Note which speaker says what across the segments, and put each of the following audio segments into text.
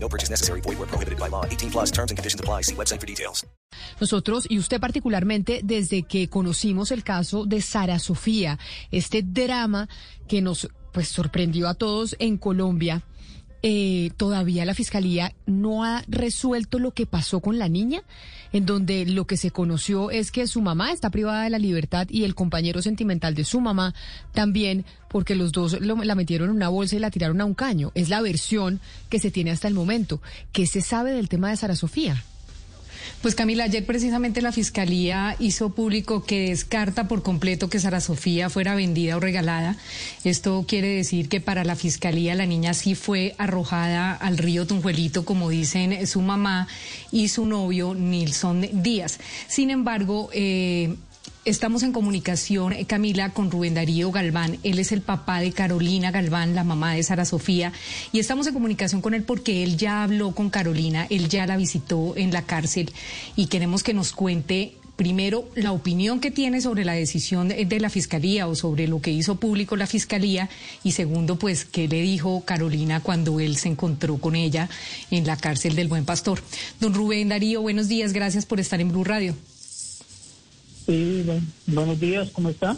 Speaker 1: No purchase necessary. Void where prohibited by law. 18 plus terms and conditions apply. See website for details.
Speaker 2: Nosotros, y usted particularmente, desde que conocimos el caso de Sara Sofía, este drama que nos pues sorprendió a todos en Colombia, eh, todavía la fiscalía no ha resuelto lo que pasó con la niña, en donde lo que se conoció es que su mamá está privada de la libertad y el compañero sentimental de su mamá también, porque los dos lo- la metieron en una bolsa y la tiraron a un caño. Es la versión que se tiene hasta el momento. ¿Qué se sabe del tema de Sara Sofía?
Speaker 3: Pues Camila, ayer precisamente la Fiscalía hizo público que descarta por completo que Sara Sofía fuera vendida o regalada. Esto quiere decir que para la Fiscalía la niña sí fue arrojada al río Tunjuelito, como dicen su mamá y su novio Nilson Díaz. Sin embargo, eh, Estamos en comunicación, eh, Camila, con Rubén Darío Galván. Él es el papá de Carolina Galván, la mamá de Sara Sofía. Y estamos en comunicación con él porque él ya habló con Carolina, él ya la visitó en la cárcel y queremos que nos cuente primero la opinión que tiene sobre la decisión de, de la fiscalía o sobre lo que hizo público la fiscalía y segundo, pues, qué le dijo Carolina cuando él se encontró con ella en la cárcel del Buen Pastor. Don Rubén Darío, buenos días, gracias por estar en Blue Radio.
Speaker 4: Sí, bu- buenos días, ¿cómo está?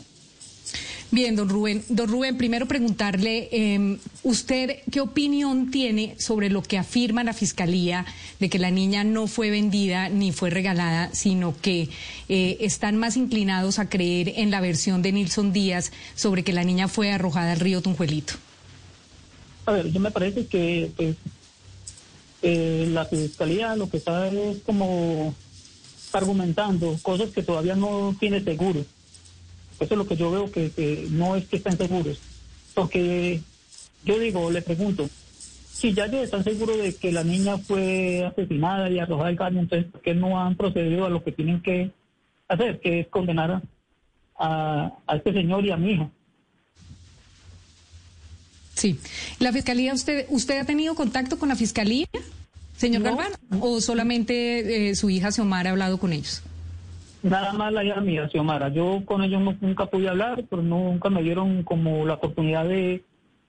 Speaker 3: Bien, don Rubén. Don Rubén, primero preguntarle, eh, ¿usted qué opinión tiene sobre lo que afirma la Fiscalía de que la niña no fue vendida ni fue regalada, sino que eh, están más inclinados a creer en la versión de Nilson Díaz sobre que la niña fue arrojada al río Tunjuelito?
Speaker 4: A ver, yo me parece que pues, eh, la fiscalía lo que está es como argumentando cosas que todavía no tiene seguro. Eso es lo que yo veo que, no es que estén seguros. Porque yo digo, le pregunto, si ya ellos están seguros de que la niña fue asesinada y arrojada al caño, entonces ¿por qué no han procedido a lo que tienen que hacer, que es condenar a, a, a este señor y a mi hija?
Speaker 3: Sí. ¿La Fiscalía, usted, usted ha tenido contacto con la Fiscalía, señor
Speaker 4: No.
Speaker 3: Galván? ¿O solamente eh, su hija Xiomara ha hablado con ellos?
Speaker 4: Nada más la hija mía, Xiomara. Yo con ellos no- nunca pude hablar, pero nunca me dieron como la oportunidad de,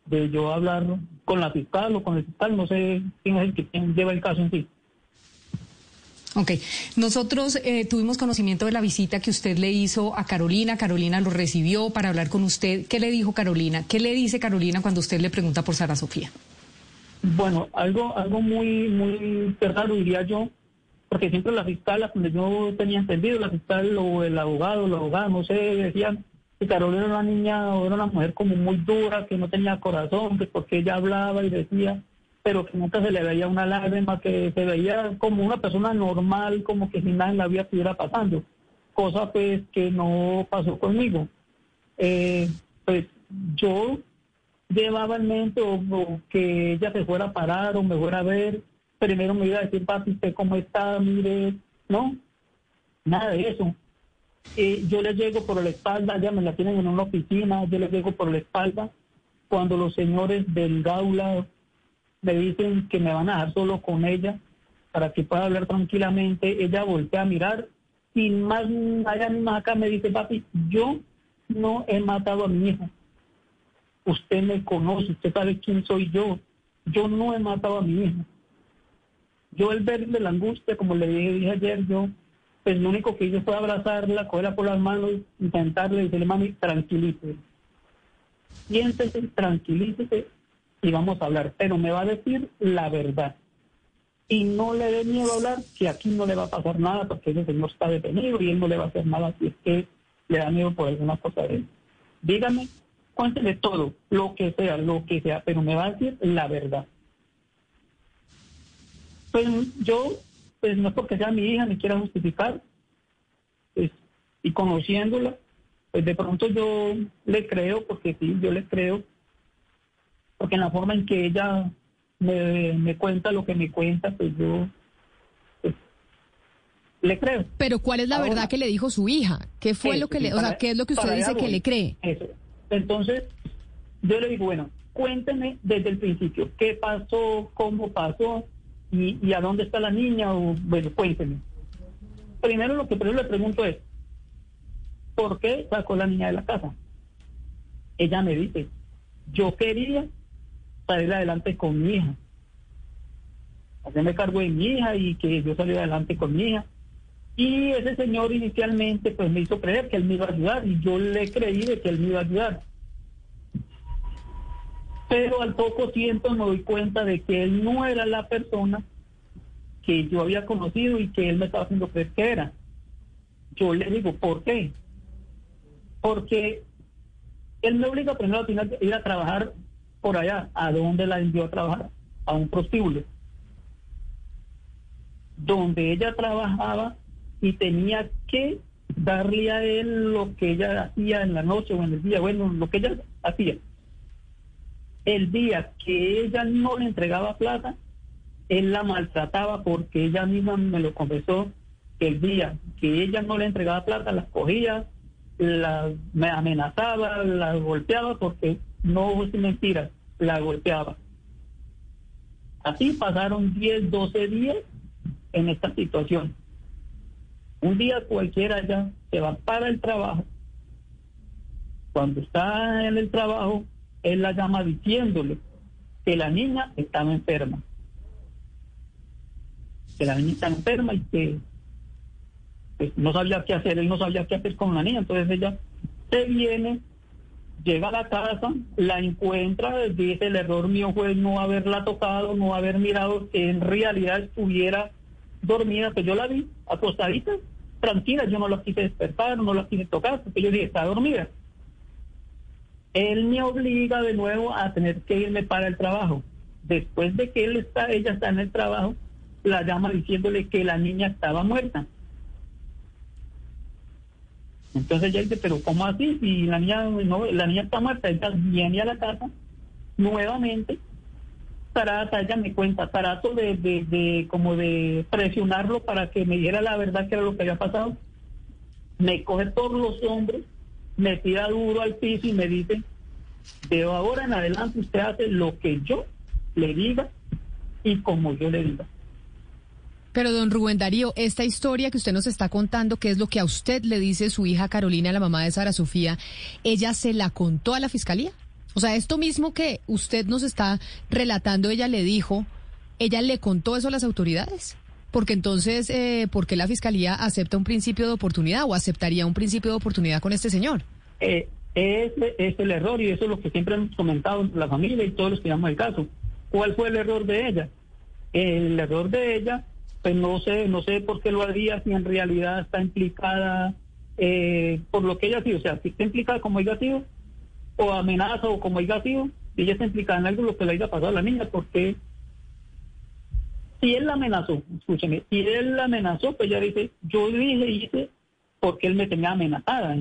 Speaker 4: de yo hablar con la fiscal o con el fiscal. No sé quién es el que quién lleva el caso en sí.
Speaker 3: Ok, nosotros eh, tuvimos conocimiento de la visita que usted le hizo a Carolina. Carolina lo recibió para hablar con usted. ¿Qué le dijo Carolina? ¿Qué le dice Carolina cuando usted le pregunta por Sara Sofía?
Speaker 4: Bueno, algo algo muy muy raro diría yo, porque siempre la fiscal, donde yo tenía entendido, la fiscal o el abogado, la abogada, no sé, decían que Carolina era una niña o era una mujer como muy dura, que no tenía corazón, que porque ella hablaba y decía, pero que nunca se le veía una lágrima, que se veía como una persona normal, como que sin nada en la vida estuviera pasando, cosa pues que no pasó conmigo. Eh, pues yo llevaba en mente o, que ella se fuera a parar o me fuera a ver, primero me iba a decir, papi, ¿usted cómo está? Mire, no, nada de eso. Yo le llego por la espalda, ya me la tienen en una oficina, yo le llego por la espalda. Cuando los señores del Gaula me dicen que me van a dejar solo con ella para que pueda hablar tranquilamente, ella voltea a mirar y más allá mismo acá me dice, papi, yo no he matado a mi hija usted me conoce, usted sabe quién soy yo. Yo no he matado a mi hija. Yo el verle la angustia, como le dije, dije ayer, yo, pues lo único que hice fue abrazarla, cogerla por las manos, intentarle decirle, mami, tranquilícese. Siéntese, tranquilícese y vamos a hablar. Pero me va a decir la verdad. Y no le dé miedo a hablar, que aquí no le va a pasar nada porque ese señor está detenido y él no le va a hacer nada si es que le da miedo por alguna cosa de él. Dígame, cuéntele todo, lo que sea, lo que sea, pero me va a decir la verdad. Pues yo, pues no es porque sea mi hija ni quiera justificar, pues, y conociéndola, pues de pronto yo le creo, porque sí, yo le creo, porque en la forma en que ella me, me cuenta lo que me cuenta, pues yo, pues, le creo.
Speaker 2: Pero ¿cuál es la
Speaker 4: Ahora-
Speaker 2: verdad que le dijo su hija? ¿Qué fue
Speaker 4: Eso,
Speaker 2: lo que le, o sea, qué es lo que usted dice que le cree?
Speaker 4: Eso. Entonces, yo le digo, bueno, cuénteme desde el principio, ¿qué pasó? ¿Cómo pasó? ¿Y, y a dónde está la niña? O, bueno, cuénteme. Primero lo que primero le pregunto es, ¿por qué sacó la niña de la casa? Ella me dice, yo quería salir adelante con mi hija. Hacerme cargo de mi hija y que yo saliera adelante con mi hija. Y ese señor inicialmente pues me hizo creer que él me iba a ayudar y yo le creí de que él me iba a ayudar. Pero al poco tiempo me doy cuenta de que él no era la persona que yo había conocido y que él me estaba haciendo creer que era. Yo le digo, ¿por qué? Porque él me obliga primero a ir a trabajar por allá. ¿A dónde la envió a trabajar? A un prostíbulo. Donde ella trabajaba y tenía que darle a él lo que ella hacía en la noche o en el día, bueno, lo que ella hacía. El día que ella no le entregaba plata, él la maltrataba porque ella misma me lo confesó, el día que ella no le entregaba plata, la cogía, la me amenazaba, la golpeaba porque no es mentira, la golpeaba. Así pasaron 10, 12 días en esta situación. Un día cualquiera ya se va para el trabajo. Cuando está en el trabajo, él la llama diciéndole que la niña estaba enferma. Que la niña está enferma y que pues, no sabía qué hacer, él no sabía qué hacer con la niña. Entonces ella se viene, llega a la casa, la encuentra, dice el error mío fue no haberla tocado, no haber mirado que en realidad estuviera dormida, pues yo la vi acostadita, tranquila, yo no la quise despertar, no la quise tocar, porque yo dije, está dormida. Él me obliga de nuevo a tener que irme para el trabajo. Después de que él está, ella está en el trabajo, la llama diciéndole que la niña estaba muerta. Entonces ella dice, pero ¿cómo así? Si la niña, no, la niña está muerta, ella viene a la casa nuevamente Tarata, ella me cuenta, trato de, de, de, como de presionarlo para que me diera la verdad que era lo que había pasado. Me coge todos los hombros, me tira duro al piso y me dice, de ahora en adelante usted hace lo que yo le diga y como yo le diga.
Speaker 2: Pero don Rubén Darío, esta historia que usted nos está contando, que es lo que a usted le dice su hija Carolina, la mamá de Sara Sofía, ¿ella se la contó a la fiscalía? O sea, esto mismo que usted nos está relatando, ella le dijo, ¿ella le contó eso a las autoridades? Porque entonces, eh, ¿por qué la fiscalía acepta un principio de oportunidad o aceptaría un principio de oportunidad con este señor?
Speaker 4: Eh, ese es el error y eso es lo que siempre hemos comentado la familia y todos los que llamamos el caso. ¿Cuál fue el error de ella? El error de ella, pues no sé, no sé por qué lo haría si en realidad está implicada eh, por lo que ella ha sido. O sea, si está implicada como haya sido, o amenaza o como haya sido, si ella está implicada en algo lo que le haya pasado a la niña, porque si él la amenazó, escúcheme, si él la amenazó, pues ella dice, yo dije, hice porque él me tenía amenazada.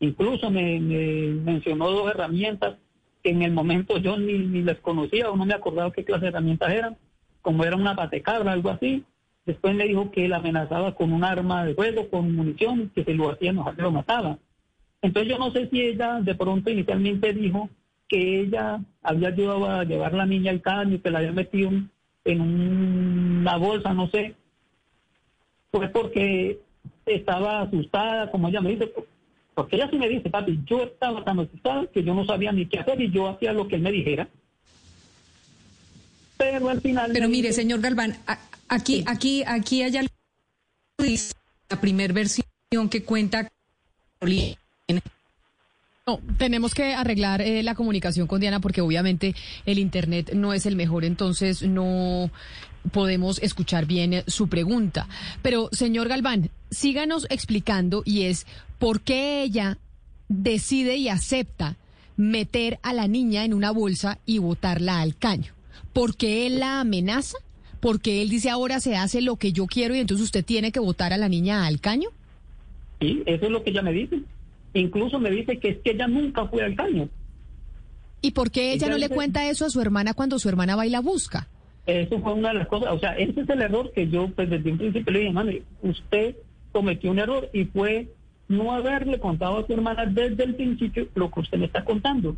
Speaker 4: Incluso me, me mencionó dos herramientas que en el momento yo ni, ni las conocía o no me acordaba qué clase de herramientas eran, como era una patecabra, algo así. Después me dijo que la amenazaba con un arma de fuego, con munición, que se lo hacía enojar, lo mataba. Entonces yo no sé si ella de pronto inicialmente dijo que ella había ayudado a llevar la niña al caño, que la había metido en una bolsa, no sé. Fue porque estaba asustada, como ella me dice, porque ella sí me dice, papi, yo estaba tan asustada que yo no sabía ni qué hacer y yo hacía lo que él me dijera. Pero al final...
Speaker 3: Pero mire,
Speaker 4: dice-
Speaker 3: señor Galván, aquí, aquí, aquí hay algo la primer versión que cuenta.
Speaker 2: No, tenemos que arreglar eh, la comunicación con Diana porque obviamente el Internet no es el mejor, entonces no podemos escuchar bien eh, su pregunta. Pero, señor Galván, síganos explicando y es por qué ella decide y acepta meter a la niña en una bolsa y botarla al caño. ¿Por qué él la amenaza? Porque él dice ahora se hace lo que yo quiero y entonces usted tiene que botar a la niña al caño.
Speaker 4: Sí, eso es lo que ella me dice. Incluso me dice que es que ella nunca fue al caño.
Speaker 2: ¿Y por qué ella
Speaker 4: Ella
Speaker 2: no le cuenta eso a su hermana cuando su hermana va y la busca?
Speaker 4: Eso fue una de las cosas, o sea, ese es el error que yo pues desde un principio le dije, mano, usted cometió un error y fue no haberle contado a su hermana desde el principio lo que usted me está contando.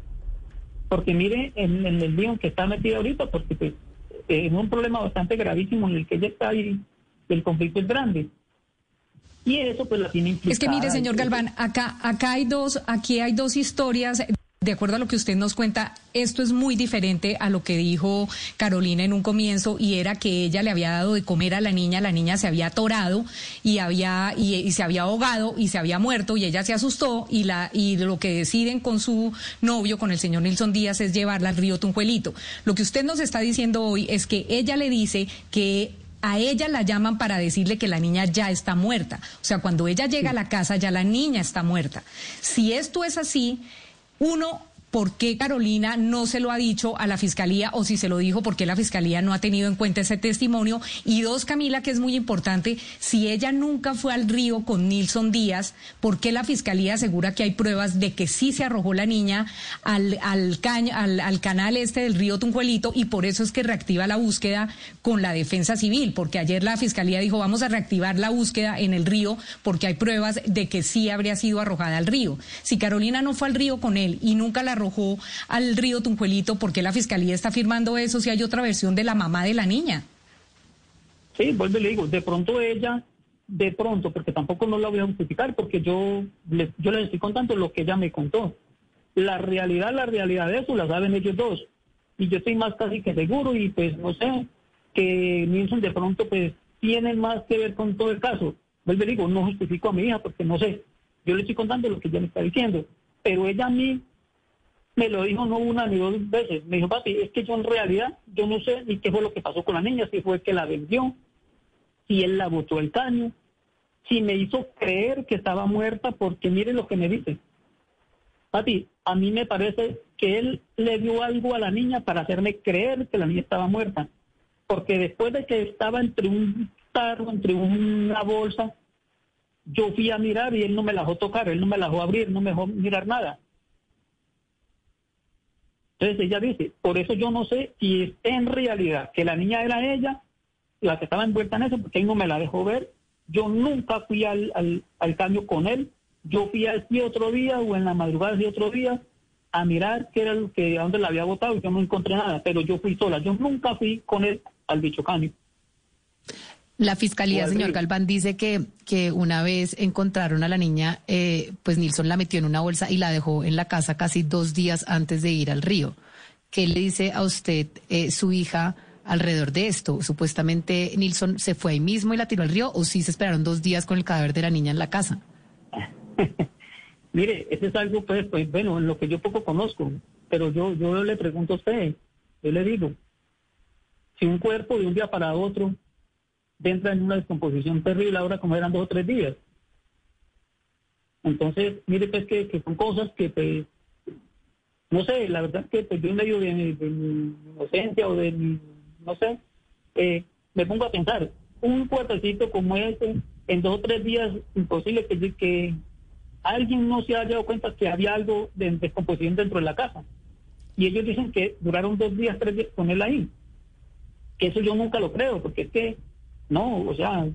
Speaker 4: Porque mire en, el lío que está metida ahorita, porque pues es un problema bastante gravísimo en el que ella está y el conflicto es grande. Y eso pues la tiene
Speaker 3: Es que mire, señor Galván, acá, acá hay dos, aquí hay dos historias de acuerdo a lo que usted nos cuenta, esto es muy diferente a lo que dijo Carolina en un comienzo y era que ella le había dado de comer a la niña, la niña se había atorado y había y, se había ahogado y se había muerto y ella se asustó y la y lo que deciden con su novio, con el señor Nilson Díaz, es llevarla al río Tunjuelito. Lo que usted nos está diciendo hoy es que ella le dice que a ella la llaman para decirle que la niña ya está muerta. O sea, cuando ella llega a la casa ya la niña está muerta. Si esto es así, uno, ¿por qué Carolina no se lo ha dicho a la fiscalía o si se lo dijo, por qué la fiscalía no ha tenido en cuenta ese testimonio? Y dos, Camila, que es muy importante, si ella nunca fue al río con Nilson Díaz, ¿por qué la fiscalía asegura que hay pruebas de que sí se arrojó la niña al, al, al, canal este del río Tunjuelito y por eso es que reactiva la búsqueda con la defensa civil? Porque ayer la fiscalía dijo vamos a reactivar la búsqueda en el río porque hay pruebas de que sí habría sido arrojada al río. Si Carolina no fue al río con él y nunca la arrojó al río Tunjuelito, ¿por qué la fiscalía está firmando eso si hay otra versión de la mamá de la niña?
Speaker 4: Sí, vuelvo y le digo, de pronto ella, de pronto, porque tampoco no la voy a justificar, porque yo, le, yo les estoy contando lo que ella me contó. La realidad, la realidad de eso la saben ellos dos. Y yo estoy más casi que seguro y pues no sé, que Nilsson de pronto pues tienen más que ver con todo el caso. Vuelvo y digo, no justifico a mi hija porque no sé. Yo le estoy contando lo que ella me está diciendo. Pero ella a mí me lo dijo no una ni dos veces. Me dijo, papi, es que yo en realidad, yo no sé ni qué fue lo que pasó con la niña, si fue que la vendió, si él la botó el caño, si me hizo creer que estaba muerta, porque mire lo que me dice. Papi, a mí me parece que él le dio algo a la niña para hacerme creer que la niña estaba muerta. Porque después de que estaba entre un tarro, entre una bolsa, yo fui a mirar y él no me la dejó tocar, él no me la dejó abrir, no me dejó mirar nada. Entonces ella dice, por eso yo no sé si es en realidad que la niña era ella, la que estaba envuelta en eso, porque él no me la dejó ver. Yo nunca fui al, al, cambio con él. Yo fui así otro día o en la madrugada de otro día a mirar qué era lo que, a dónde la había votado yo no encontré nada, pero yo fui sola. Yo nunca fui con él al bicho cambio.
Speaker 2: La fiscalía, señor Galván, dice que, que una vez encontraron a la niña, eh, pues Nilsson la metió en una bolsa y la dejó en la casa casi dos días antes de ir al río. ¿Qué le dice a usted eh, su hija alrededor de esto? Supuestamente Nilsson se fue ahí mismo y la tiró al río o sí se esperaron dos días con el cadáver de la niña en la casa.
Speaker 4: Mire, ese es algo, pues, pues, bueno, en lo que yo poco conozco, pero yo, yo le pregunto a usted, yo le digo, si un cuerpo de un día para otro entra en una descomposición terrible ahora como eran dos o tres días. Entonces, mire pues que, son cosas que pues, no sé, la verdad que pues, yo medio de, mi inocencia o de mi, no sé, eh, me pongo a pensar, un cuartecito como este, en dos o tres días, imposible que, que alguien no se haya dado cuenta que había algo de descomposición dentro de la casa. Y ellos dicen que duraron dos días, tres días con él ahí. Que eso yo nunca lo creo, porque es que no, o sea,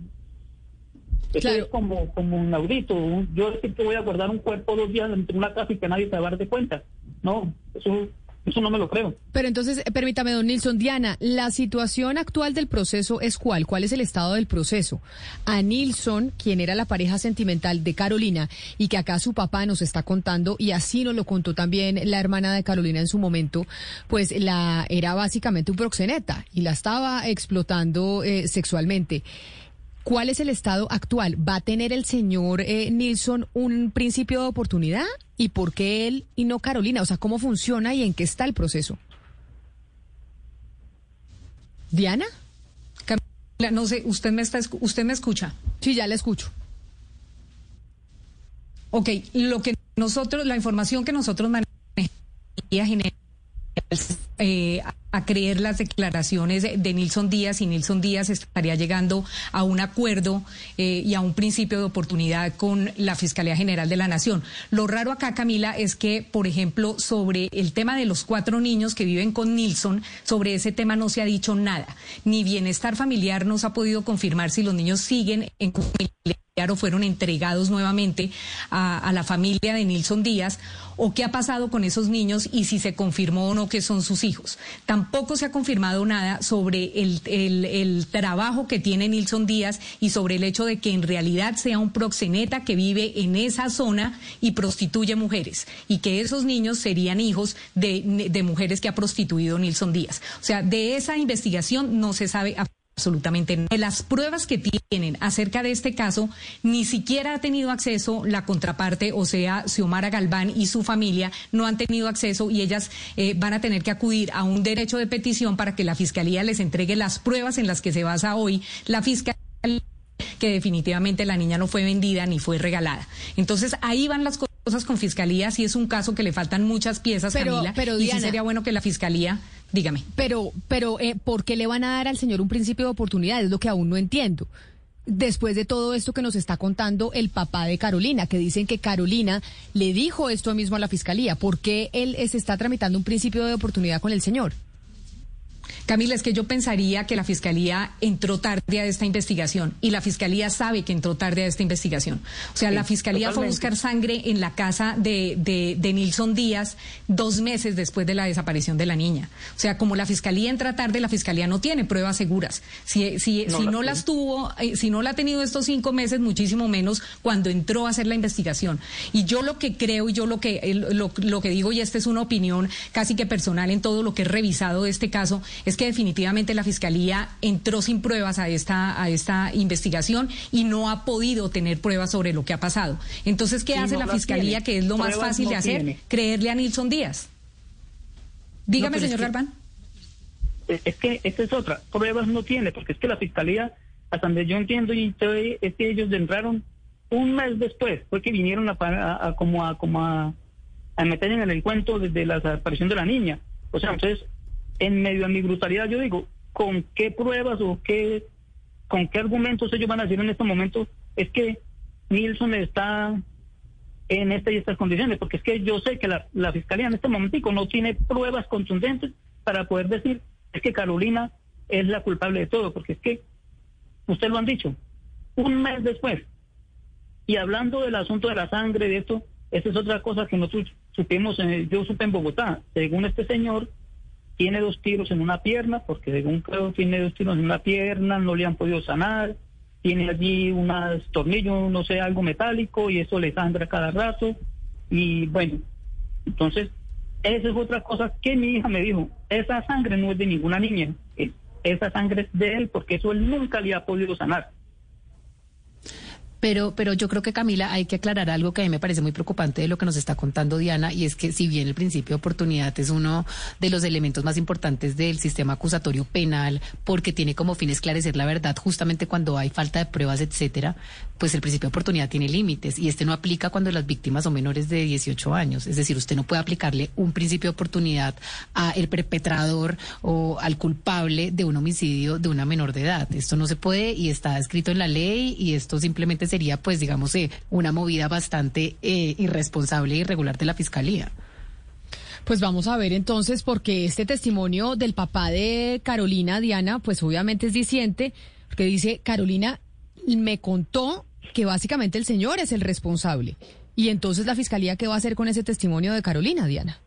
Speaker 4: eso es como, como un audito. Yo que voy a guardar un cuerpo dos días en una casa y que nadie se va a dar de cuenta. No, eso eso no me lo creo.
Speaker 2: Pero entonces, permítame, don Nilson, Diana, la situación actual del proceso es cuál? ¿Cuál es el estado del proceso? A Nilson, quien era la pareja sentimental de Carolina y que acá su papá nos está contando, y así nos lo contó también la hermana de Carolina en su momento, pues la era básicamente un proxeneta y la estaba explotando eh, sexualmente. ¿Cuál es el estado actual? ¿Va a tener el señor eh, Nilsson un principio de oportunidad? ¿Y por qué él y no Carolina? O sea, ¿cómo funciona y en qué está el proceso? ¿Diana?
Speaker 3: Camila, no sé, usted me, está, usted me escucha.
Speaker 2: Sí, ya le escucho.
Speaker 3: Ok, lo que nosotros, la información que nosotros manejamos eh, a creer las declaraciones de Nilson Díaz y Nilson Díaz estaría llegando a un acuerdo eh, y a un principio de oportunidad con la Fiscalía General de la Nación. Lo raro acá, Camila, es que, por ejemplo, sobre el tema de los cuatro niños que viven con Nilson, sobre ese tema no se ha dicho nada. Ni bienestar familiar nos ha podido confirmar si los niños siguen en familia fueron entregados nuevamente a, la familia de Nilson Díaz, o qué ha pasado con esos niños y si se confirmó o no que son sus hijos. Tampoco se ha confirmado nada sobre el, trabajo que tiene Nilson Díaz y sobre el hecho de que en realidad sea un proxeneta que vive en esa zona y prostituye mujeres, y que esos niños serían hijos de, de mujeres que ha prostituido Nilson Díaz. O sea, de esa investigación no se sabe absolutamente nada. Las pruebas que tienen acerca de este caso, ni siquiera ha tenido acceso la contraparte, o sea, Xiomara Galván y su familia no han tenido acceso y ellas eh, van a tener que acudir a un derecho de petición para que la Fiscalía les entregue las pruebas en las que se basa hoy la Fiscalía que definitivamente la niña no fue vendida ni fue regalada. Entonces ahí van las cosas con Fiscalía, si es un caso que le faltan muchas piezas, Camila, pero y sería bueno que la Fiscalía Dígame.
Speaker 2: Pero, pero eh, ¿por qué le van a dar al señor un principio de oportunidad? Es lo que aún no entiendo. Después de todo esto que nos está contando el papá de Carolina, que dicen que Carolina le dijo esto mismo a la fiscalía, ¿por qué él se está tramitando un principio de oportunidad con el señor?
Speaker 3: Camila, es que yo pensaría que la Fiscalía entró tarde a esta investigación y la Fiscalía sabe que entró tarde a esta investigación. O sea, la Fiscalía fue a buscar sangre en la casa de, de, Nilson Díaz dos meses después de la desaparición de la niña. O sea, como la Fiscalía entra tarde, la Fiscalía no tiene pruebas seguras. Si, si no, si no las tuvo, eh, si no la ha tenido estos cinco meses, muchísimo menos cuando entró a hacer la investigación. Y yo lo que creo y yo lo que, lo, lo que digo, y esta es una opinión casi que personal en todo lo que he revisado de este caso, es que definitivamente la Fiscalía entró sin pruebas a esta, a esta investigación y no ha podido tener pruebas sobre lo que ha pasado. Entonces, ¿qué hace la Fiscalía, que es lo más fácil de hacer? Creerle a Nilson Díaz. Dígame, señor Galván.
Speaker 4: Es que esa es otra. Pruebas no tiene, porque es que la Fiscalía, hasta donde yo entiendo, y es que ellos entraron un mes después, fue que vinieron a, como a, como a, a meter en el encuentro desde la desaparición de la niña. O sea, entonces en medio de mi brutalidad, yo digo, ¿con qué pruebas o qué, con qué argumentos ellos van a decir en este momento? Es que Nilsson está en esta y estas condiciones, porque es que yo sé que la, fiscalía en este momentico no tiene pruebas contundentes para poder decir es que Carolina es la culpable de todo, porque es que, usted lo han dicho, un mes después, y hablando del asunto de la sangre, de esto, esa es otra cosa que nosotros supimos, yo supe en Bogotá, según este señor, tiene dos tiros en una pierna, porque según creo tiene dos tiros en una pierna, no le han podido sanar, tiene allí unos tornillos, no sé, algo metálico, y eso le sangra cada rato, y bueno, entonces, esa es otra cosa que mi hija me dijo, esa sangre no es de ninguna niña, esa sangre es de él, porque eso él nunca le ha podido sanar.
Speaker 5: Pero, pero yo creo que Camila hay que aclarar algo que a mí me parece muy preocupante de lo que nos está contando Diana y es que si bien el principio de oportunidad es uno de los elementos más importantes del sistema acusatorio penal porque tiene como fin esclarecer la verdad justamente cuando hay falta de pruebas, etcétera, pues el principio de oportunidad tiene límites y este no aplica cuando las víctimas son menores de 18 años. Es decir, usted no puede aplicarle un principio de oportunidad a el perpetrador o al culpable de un homicidio de una menor de edad. Esto no se puede y está escrito en la ley y esto simplemente se sería, pues, digamos, eh, una movida bastante eh, irresponsable e irregular de la Fiscalía.
Speaker 2: Pues vamos a ver entonces, porque este testimonio del papá de Carolina, Diana, pues obviamente es diciente, porque dice, Carolina me contó que básicamente el señor es el responsable. Y entonces la fiscalía, ¿qué va a hacer con ese testimonio de Carolina, Diana?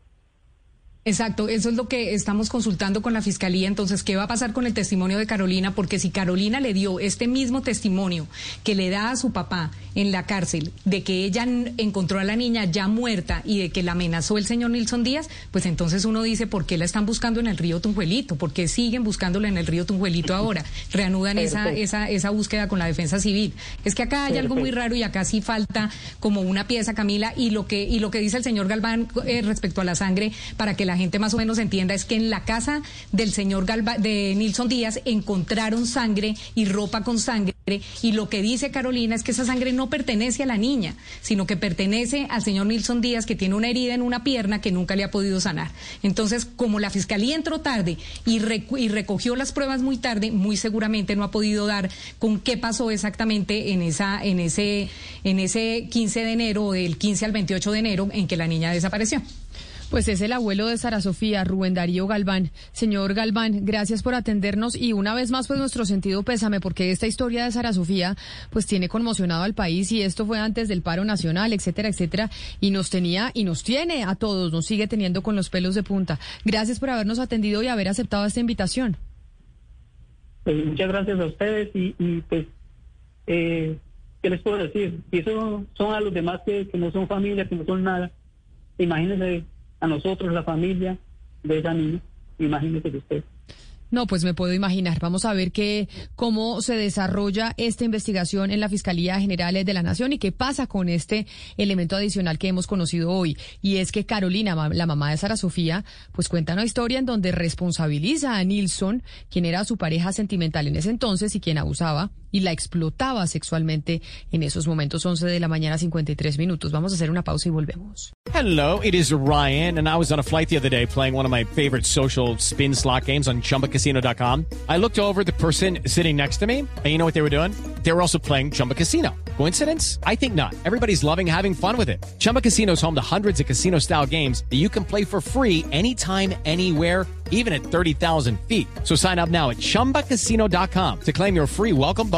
Speaker 3: Exacto, eso es lo que estamos consultando con la Fiscalía. Entonces, ¿qué va a pasar con el testimonio de Carolina? Porque si Carolina le dio este mismo testimonio que le da a su papá en la cárcel de que ella encontró a la niña ya muerta y de que la amenazó el señor Nilson Díaz, pues entonces uno dice, ¿por qué la están buscando en el río Tunjuelito? ¿Por qué siguen buscándola en el río Tunjuelito ahora? Reanudan esa, esa, esa búsqueda con la defensa civil. Es que acá hay algo muy raro y acá sí falta como una pieza, Camila, y lo que, y lo que dice el señor Galván eh, respecto a la sangre, para que la gente más o menos entienda es que en la casa del señor Galva, de Nilson Díaz encontraron sangre y ropa con sangre Y lo que dice Carolina es que esa sangre no pertenece a la niña, sino que pertenece al señor Nilson Díaz, que tiene una herida en una pierna que nunca le ha podido sanar. Entonces, como la fiscalía entró tarde y, y recogió las pruebas muy tarde, muy seguramente no ha podido dar con qué pasó exactamente en, esa, en, ese, en ese 15 de enero, del 15 al 28 de enero, en que la niña desapareció.
Speaker 2: Pues es el abuelo de Sara Sofía, Rubén Darío Galván. Señor Galván, gracias por atendernos y una vez más pues nuestro sentido pésame porque esta historia de Sara Sofía pues tiene conmocionado al país y esto fue antes del paro nacional, etcétera, etcétera, y nos tenía y nos tiene a todos, nos sigue teniendo con los pelos de punta. Gracias por habernos atendido y haber aceptado esta invitación.
Speaker 4: Pues muchas gracias a ustedes y, pues, eh, ¿qué les puedo decir? Si eso son a los demás que, que no son familia, que no son nada, imagínense a nosotros, la familia de esa niña. Imagínese usted.
Speaker 2: No, pues me puedo imaginar. Vamos a ver qué, cómo se desarrolla esta investigación en la Fiscalía General de la Nación y qué pasa con este elemento adicional que hemos conocido hoy. Y es que Carolina, la mamá de Sara Sofía, pues cuenta una historia en donde responsabiliza a Nilsson, quien era su pareja sentimental en ese entonces y quien abusaba y la explotaba sexualmente en esos momentos 11 de la mañana 53 minutos. Vamos a hacer una pausa y volvemos.
Speaker 6: Hello, it is Ryan and I was on a flight the other day playing one of my favorite social spin slot games on chumbacasino.com. I looked over the person sitting next to me and you know what they were doing? They were also playing Chumba Casino. Coincidence? I think not. Everybody's loving having fun with it. Chumba Casino is home to hundreds of casino-style games that you can play for free anytime anywhere even at 30,000 feet. So sign up now at ChumbaCasino.com to claim your free welcome bonus.